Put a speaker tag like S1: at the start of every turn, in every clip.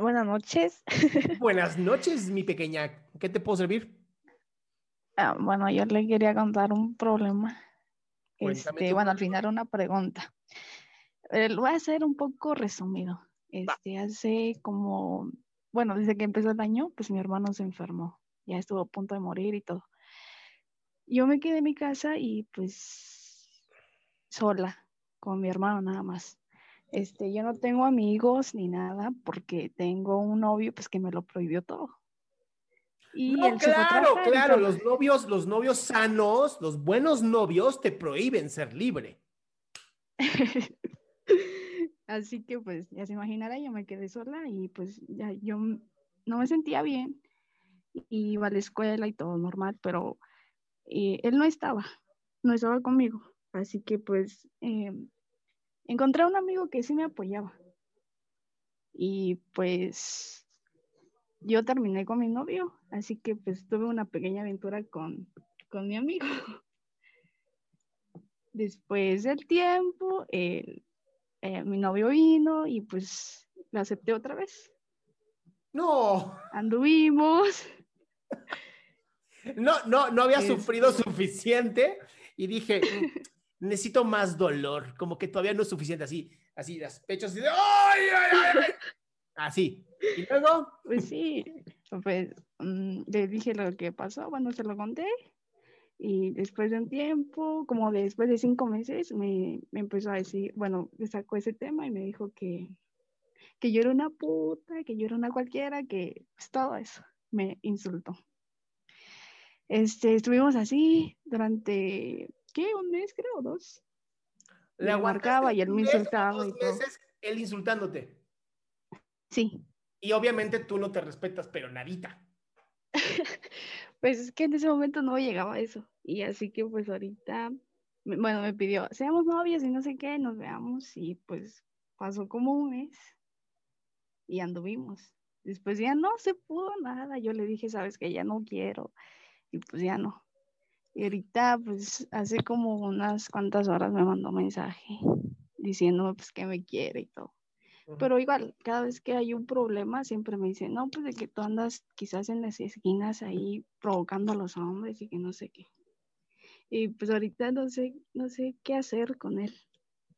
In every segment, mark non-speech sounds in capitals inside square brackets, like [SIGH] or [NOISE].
S1: Buenas noches. [LAUGHS]
S2: Buenas noches, mi pequeña. ¿Qué te puedo servir?
S1: Ah, bueno, yo le quería contar un problema. Este, bueno, al final una pregunta. Eh, lo voy a hacer un poco resumido. Este, hace como, bueno, desde que empezó el año, pues mi hermano se enfermó. Ya estuvo a punto de morir y todo. Yo me quedé en mi casa y pues sola, con mi hermano nada más. Este, yo no tengo amigos ni nada porque tengo un novio pues que me lo prohibió todo. Y
S2: No, claro, los novios, los novios sanos, los buenos novios te prohíben ser libre. [LAUGHS]
S1: Así que pues ya se imaginará, yo me quedé sola y pues ya yo no me sentía bien. y Iba a la escuela y todo normal, pero eh, él no estaba, no estaba conmigo. Así que pues eh, encontré a un amigo que sí me apoyaba. Y pues yo terminé con mi novio, así que pues tuve una pequeña aventura con, con mi amigo. [LAUGHS] Después del tiempo, él eh, mi novio vino y pues la acepté otra vez.
S2: No,
S1: Anduvimos. [LAUGHS]
S2: no, no, no había
S1: Este-
S2: sufrido suficiente y dije, "Mm, necesito más dolor, como que todavía no es suficiente, así, así, las pechos, así de, ¡ay, ay, ay! [LAUGHS] Así. Y luego,
S1: Pues sí, pues mm, le dije lo que pasó, bueno, se lo conté. Y después de un tiempo, como después de cinco meses, me, me empezó a decir, bueno, me sacó ese tema y me dijo que, que yo era una puta, que yo era una cualquiera, que pues todo eso, me insultó. Este, estuvimos así durante, ¿qué? Un mes, creo, dos.
S2: le
S1: marcaba y él me insultaba y todo.
S2: meses él insultándote.
S1: Sí,
S2: Y obviamente tú no te respetas, pero nadita. [LAUGHS]
S1: Pues es que en ese momento no llegaba a eso. Y así que pues ahorita, bueno, me pidió, seamos novios y no sé qué, nos veamos. Y pues pasó como un mes y anduvimos. Después ya no se pudo nada. Yo le dije, sabes que ya no quiero. Y pues ya no. Y ahorita pues hace como unas cuantas horas me mandó mensaje diciéndome pues que me quiere y todo. Pero igual, cada vez que hay un problema, siempre me dicen, no, pues de que tú andas quizás en las esquinas ahí provocando a los hombres y que no sé qué. Y pues ahorita no sé, no sé qué hacer con él.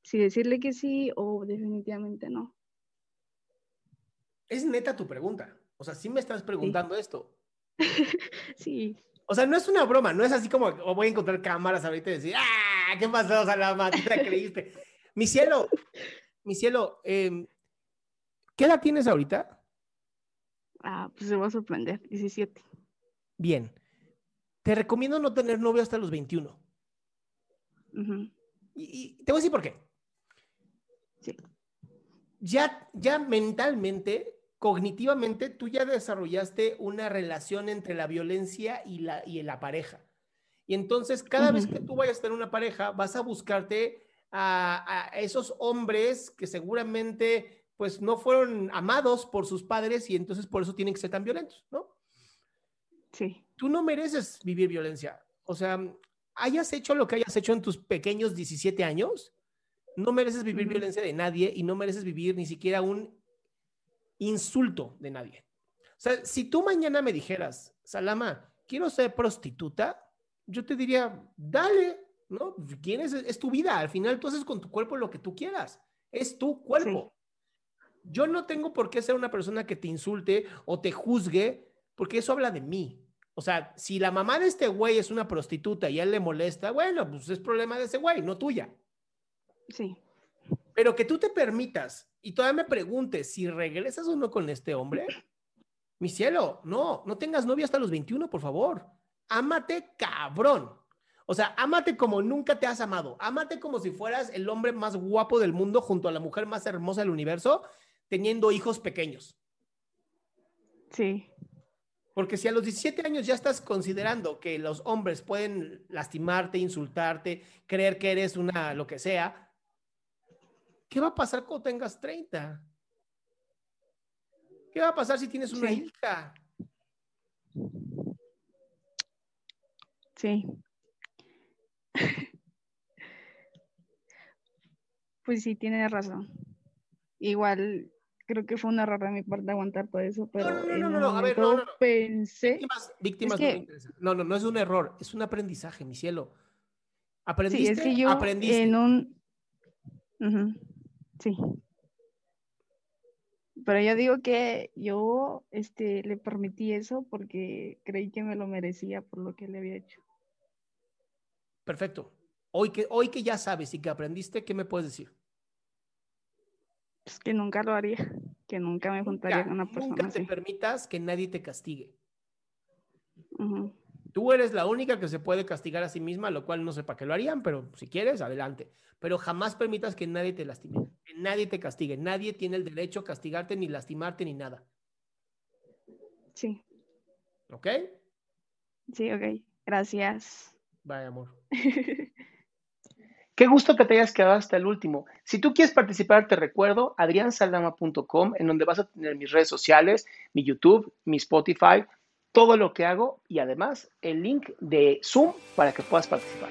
S1: Si decirle que sí o definitivamente no.
S2: Es neta tu pregunta. O sea, sí me estás preguntando esto. [LAUGHS]
S1: Sí,
S2: O sea, no es una broma, no es así como "Oh, voy a encontrar cámaras ahorita y decir, ¡ah! ¿Qué pasó? ¿Tú te la creíste? mi cielo, mi cielo, em, ¿qué edad tienes ahorita?
S1: ah, pues se va a sorprender, 17.
S2: Bien. Te recomiendo no tener novio hasta los 21.
S1: Ujú,
S2: Y, y te voy a decir por qué.
S1: Sí.
S3: ya, ya mentalmente, cognitivamente, tú ya desarrollaste una relación entre la violencia y la, y la pareja. Y entonces, cada vez que tú vayas a tener una pareja, vas a buscarte a, a, esos hombres que seguramente pues no fueron amados por sus padres y entonces por eso tienen que ser tan violentos, ¿no?
S1: Sí.
S3: Tú no mereces vivir violencia. O sea, hayas hecho lo que hayas hecho en tus pequeños 17 años, no mereces vivir violencia de nadie y no mereces vivir ni siquiera un insulto de nadie. O sea, si tú mañana me dijeras, Salama, quiero ser prostituta, yo te diría, dale, ¿no? ¿Quién es? Es tu vida. Al final tú haces con tu cuerpo lo que tú quieras. Es tu cuerpo. Yo no tengo por qué ser una persona que te insulte o te juzgue, porque eso habla de mí. O sea, si la mamá de este güey es una prostituta y a él le molesta, bueno, pues es problema de ese güey, no tuya.
S1: Sí.
S3: Pero que tú te permitas y todavía me preguntes si regresas o no con este hombre, mi cielo, no, no tengas novia hasta los 21, por favor. Ámate cabrón. O sea, ámate como nunca te has amado. Ámate como si fueras el hombre más guapo del mundo junto a la mujer más hermosa del universo, teniendo hijos pequeños.
S1: Sí.
S3: Porque si a los 17 años ya estás considerando que los hombres pueden lastimarte, insultarte, creer que eres una lo que sea, ¿qué va a pasar cuando tengas 30? ¿Qué va a pasar si tienes una
S1: Sí.
S3: hija?
S1: Sí. [LAUGHS] Pues sí, tienes razón. Igual creo que fue un error de mi parte aguantar todo eso, pero
S3: no, no, no,
S1: un
S3: no, a ver, no, no, no.
S1: pensé,
S3: Víctimas, víctimas
S1: que-
S3: no. No, no, no es un error, es un aprendizaje, mi cielo.
S1: sí,
S3: Aprendiste,
S1: es que yo
S3: aprendiste.
S1: en un, Ujú, sí. Pero yo digo que yo, este, le permití eso porque creí que me lo merecía por lo que le había hecho.
S3: Perfecto. Hoy que, hoy que ya sabes y que aprendiste, ¿qué me puedes decir?
S1: Pues que nunca lo haría, que nunca me juntaría
S3: Nunca,
S1: con una persona
S3: nunca te
S1: así.
S3: permitas que nadie te castigue. Tú eres la única que se puede castigar a sí misma, lo cual no sé para qué lo harían, pero si quieres, adelante. Pero jamás permitas que nadie te lastime, que nadie te castigue. Nadie tiene el derecho a castigarte, ni lastimarte, ni nada.
S1: Sí,
S3: ¿Ok?
S1: sí, ok. Gracias.
S3: Vaya, amor. [LAUGHS]
S2: Qué gusto que te hayas quedado hasta el último. Si tú quieres participar, te recuerdo adriansaldama.com, en donde vas a tener mis redes sociales, mi YouTube, mi Spotify, todo lo que hago y además el link de Zoom para que puedas participar.